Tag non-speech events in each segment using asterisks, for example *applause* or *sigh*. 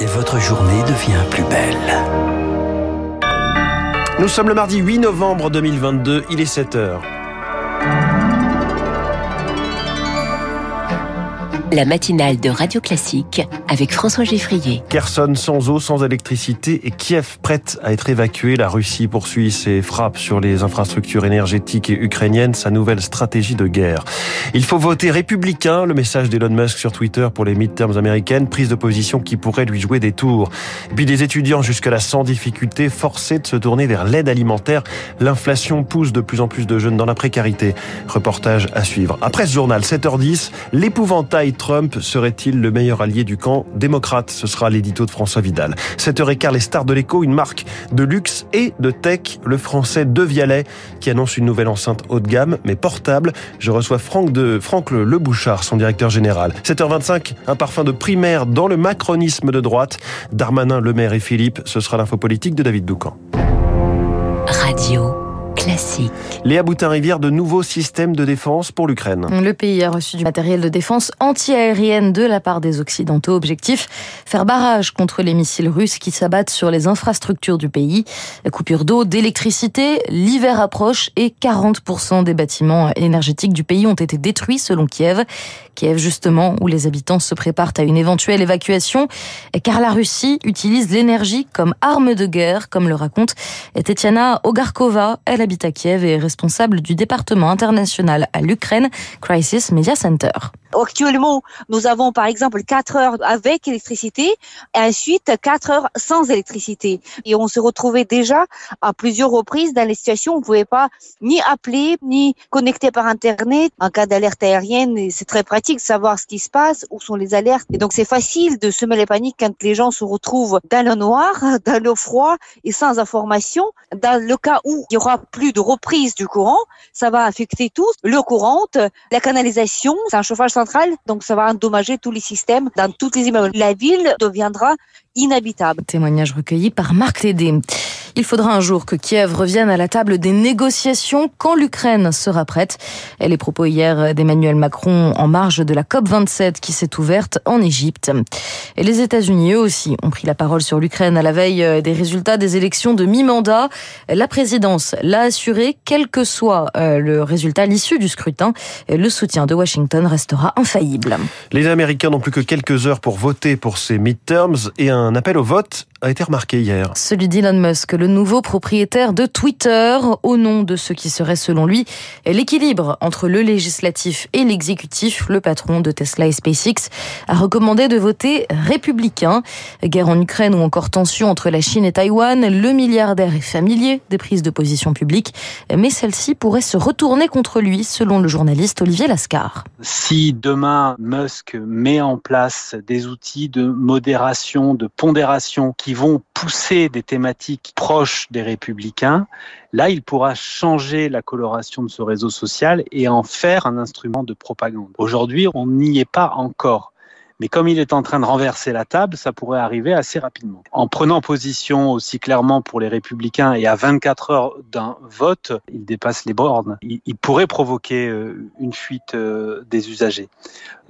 et votre journée devient plus belle. Nous sommes le mardi 8 novembre 2022, il est 7 heures. La matinale de Radio Classique avec François Geffrier. Kherson sans eau, sans électricité et Kiev prête à être évacuée. La Russie poursuit ses frappes sur les infrastructures énergétiques et ukrainiennes, sa nouvelle stratégie de guerre. Il faut voter républicain, le message d'Elon Musk sur Twitter pour les midterms américaines, prise de position qui pourrait lui jouer des tours. Puis des étudiants jusque-là sans difficulté, forcés de se tourner vers l'aide alimentaire. L'inflation pousse de plus en plus de jeunes dans la précarité. Reportage à suivre. Après ce journal, 7h10, l'épouvantail Trump serait-il le meilleur allié du camp démocrate? Ce sera l'édito de François Vidal. 7h15, les stars de l'écho, une marque de luxe et de tech, le français De Vialet, qui annonce une nouvelle enceinte haut de gamme, mais portable. Je reçois Franck, de, Franck le, Bouchard, son directeur général. 7h25, un parfum de primaire dans le macronisme de droite. Darmanin, Le Maire et Philippe, ce sera l'info politique de David Doucan. Radio classique. Léa Boutin-Rivière, de nouveaux systèmes de défense pour l'Ukraine. Le pays a reçu du matériel de défense anti-aérienne de la part des Occidentaux. Objectif, faire barrage contre les missiles russes qui s'abattent sur les infrastructures du pays. Coupure d'eau, d'électricité, l'hiver approche et 40% des bâtiments énergétiques du pays ont été détruits selon Kiev. Kiev justement, où les habitants se préparent à une éventuelle évacuation, car la Russie utilise l'énergie comme arme de guerre, comme le raconte Tetiana Ogarkova. Elle habite à Kiev et est responsable du département international à l'Ukraine, Crisis Media Center. Actuellement, nous avons par exemple 4 heures avec électricité et ensuite 4 heures sans électricité. Et on se retrouvait déjà à plusieurs reprises dans les situations où on ne pouvait pas ni appeler, ni connecter par Internet. En cas d'alerte aérienne, c'est très pratique de savoir ce qui se passe, où sont les alertes. Et donc c'est facile de semer les paniques quand les gens se retrouvent dans le noir, *laughs* dans le froid et sans information. Dans le cas où il y aura plus de reprise du courant, ça va affecter tous. Le courant, la canalisation, c'est un chauffage central, donc ça va endommager tous les systèmes dans toutes les immeubles. La ville deviendra inhabitable. Témoignage recueilli par Marc Tédé. Il faudra un jour que Kiev revienne à la table des négociations quand l'Ukraine sera prête. Les propos hier d'Emmanuel Macron en marge de la COP27 qui s'est ouverte en Égypte. Et les États-Unis, eux aussi, ont pris la parole sur l'Ukraine à la veille des résultats des élections de mi-mandat. La présidence l'a assuré, quel que soit le résultat, l'issue du scrutin, le soutien de Washington restera infaillible. Les Américains n'ont plus que quelques heures pour voter pour ces midterms et un appel au vote a été remarqué hier. Celui d'Elon Musk, le nouveau propriétaire de Twitter, au nom de ce qui serait selon lui l'équilibre entre le législatif et l'exécutif, le patron de Tesla et SpaceX a recommandé de voter républicain. Guerre en Ukraine ou encore tension entre la Chine et Taïwan, le milliardaire est familier des prises de position publiques, mais celle-ci pourrait se retourner contre lui, selon le journaliste Olivier Lascar. Si demain Musk met en place des outils de modération, de pondération qui vont pousser des thématiques proches des républicains, là, il pourra changer la coloration de ce réseau social et en faire un instrument de propagande. Aujourd'hui, on n'y est pas encore. Mais comme il est en train de renverser la table, ça pourrait arriver assez rapidement. En prenant position aussi clairement pour les républicains et à 24 heures d'un vote, il dépasse les bornes. Il, il pourrait provoquer une fuite des usagers.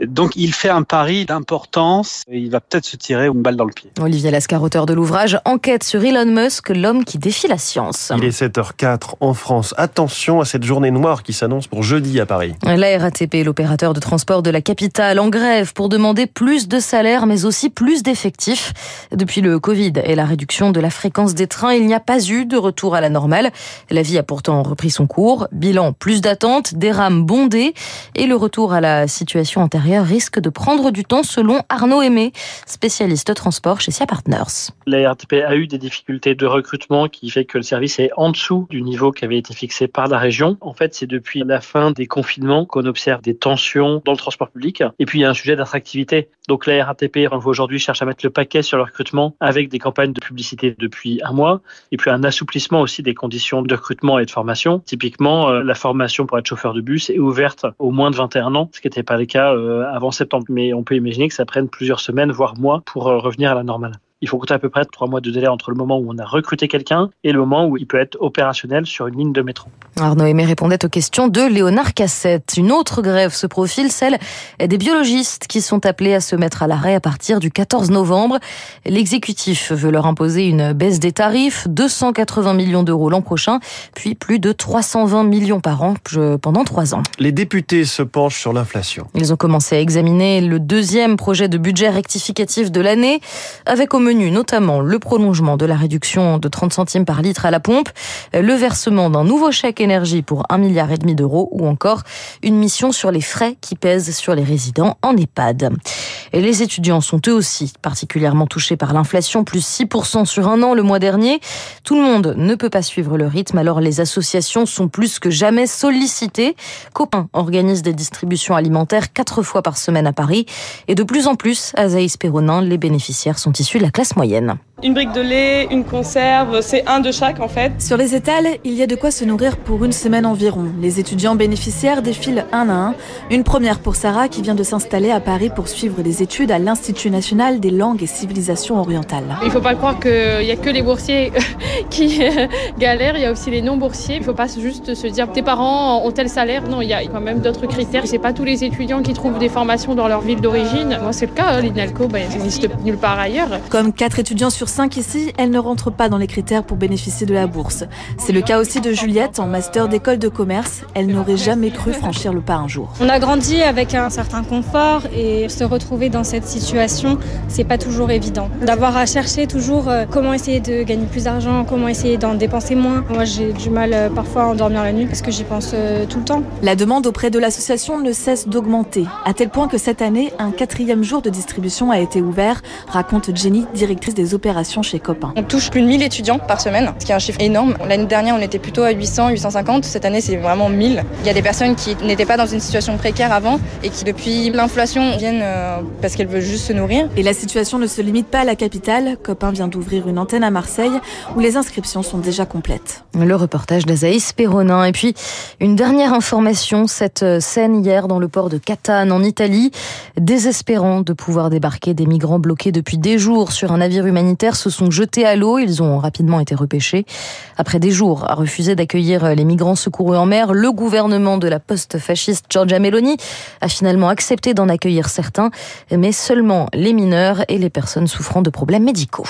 Donc il fait un pari d'importance et il va peut-être se tirer une balle dans le pied. Olivier Lascar, auteur de l'ouvrage Enquête sur Elon Musk, l'homme qui défie la science. Il est 7h04 en France. Attention à cette journée noire qui s'annonce pour jeudi à Paris. La RATP, l'opérateur de transport de la capitale, en grève pour demander plus de salaires mais aussi plus d'effectifs. Depuis le Covid et la réduction de la fréquence des trains, il n'y a pas eu de retour à la normale. La vie a pourtant repris son cours. Bilan, plus d'attentes, des rames bondées et le retour à la situation antérieure risque de prendre du temps selon Arnaud Aimé, spécialiste transport chez SIA Partners. La RATP a eu des difficultés de recrutement qui fait que le service est en dessous du niveau qui avait été fixé par la région. En fait, c'est depuis la fin des confinements qu'on observe des tensions dans le transport public. Et puis, il y a un sujet d'attractivité. Donc, la RATP, aujourd'hui, cherche à mettre le paquet sur le recrutement avec des campagnes de publicité depuis un mois. Et puis, un assouplissement aussi des conditions de recrutement et de formation. Typiquement, la formation pour être chauffeur de bus est ouverte aux moins de 21 ans, ce qui n'était pas le cas avant septembre. Mais on peut imaginer que ça prenne plusieurs semaines, voire mois, pour revenir à la normale. Il faut compter à peu près trois mois de délai entre le moment où on a recruté quelqu'un et le moment où il peut être opérationnel sur une ligne de métro. Arnaud Aimé répondait aux questions de Léonard Cassette. Une autre grève se profile, celle des biologistes qui sont appelés à se mettre à l'arrêt à partir du 14 novembre. L'exécutif veut leur imposer une baisse des tarifs, 280 millions d'euros l'an prochain, puis plus de 320 millions par an pendant trois ans. Les députés se penchent sur l'inflation. Ils ont commencé à examiner le deuxième projet de budget rectificatif de l'année, avec au notamment le prolongement de la réduction de 30 centimes par litre à la pompe, le versement d'un nouveau chèque énergie pour un milliard et demi d'euros ou encore une mission sur les frais qui pèsent sur les résidents en EHPAD. Et les étudiants sont eux aussi particulièrement touchés par l'inflation, plus 6% sur un an le mois dernier. Tout le monde ne peut pas suivre le rythme, alors les associations sont plus que jamais sollicitées. Copain organise des distributions alimentaires quatre fois par semaine à Paris. Et de plus en plus, à Zaïs Perronin, les bénéficiaires sont issus de la classe moyenne. Une brique de lait, une conserve, c'est un de chaque en fait. Sur les étals, il y a de quoi se nourrir pour une semaine environ. Les étudiants bénéficiaires défilent un à un. Une première pour Sarah qui vient de s'installer à Paris pour suivre des études à l'Institut national des langues et civilisations orientales. Il ne faut pas croire qu'il n'y a que les boursiers *laughs* qui *laughs* galèrent, il y a aussi les non-boursiers. Il ne faut pas juste se dire tes parents ont tel salaire. Non, il y a quand même d'autres critères. C'est pas tous les étudiants qui trouvent des formations dans leur ville d'origine. Moi, c'est le cas. Hein, L'INALCO, ben, n'existe nulle part ailleurs. Comme quatre étudiants sur 5 ici, elle ne rentre pas dans les critères pour bénéficier de la bourse. C'est le cas aussi de Juliette en master d'école de commerce. Elle n'aurait jamais cru franchir le pas un jour. On a grandi avec un certain confort et se retrouver dans cette situation, c'est pas toujours évident. D'avoir à chercher toujours euh, comment essayer de gagner plus d'argent, comment essayer d'en dépenser moins. Moi, j'ai du mal euh, parfois à endormir la nuit parce que j'y pense euh, tout le temps. La demande auprès de l'association ne cesse d'augmenter, à tel point que cette année, un quatrième jour de distribution a été ouvert, raconte Jenny, directrice des opérations chez Copain. On touche plus de 1000 étudiants par semaine, ce qui est un chiffre énorme. L'année dernière, on était plutôt à 800, 850. Cette année, c'est vraiment 1000. Il y a des personnes qui n'étaient pas dans une situation précaire avant et qui, depuis l'inflation, viennent euh, parce qu'elles veulent juste se nourrir. Et la situation ne se limite pas à la capitale. Copain vient d'ouvrir une antenne à Marseille où les inscriptions sont déjà complètes. Le reportage d'Azaïs Perronin. Et puis, une dernière information, cette scène hier dans le port de Catane en Italie. Désespérant de pouvoir débarquer des migrants bloqués depuis des jours sur un navire humanitaire se sont jetés à l'eau. Ils ont rapidement été repêchés. Après des jours à refuser d'accueillir les migrants secourus en mer, le gouvernement de la post-fasciste Giorgia Meloni a finalement accepté d'en accueillir certains, mais seulement les mineurs et les personnes souffrant de problèmes médicaux.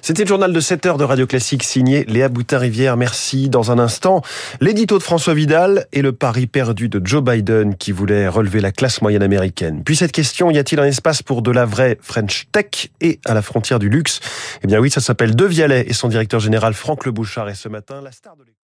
C'était le journal de 7 heures de Radio Classique signé Léa Boutin-Rivière. Merci. Dans un instant, l'édito de François Vidal et le pari perdu de Joe Biden qui voulait relever la classe moyenne américaine. Puis cette question, y a-t-il un espace pour de la vraie French Tech et à la frontière du luxe Eh bien oui, ça s'appelle De Vialet et son directeur général Franck Le Bouchard. Et ce matin, la star de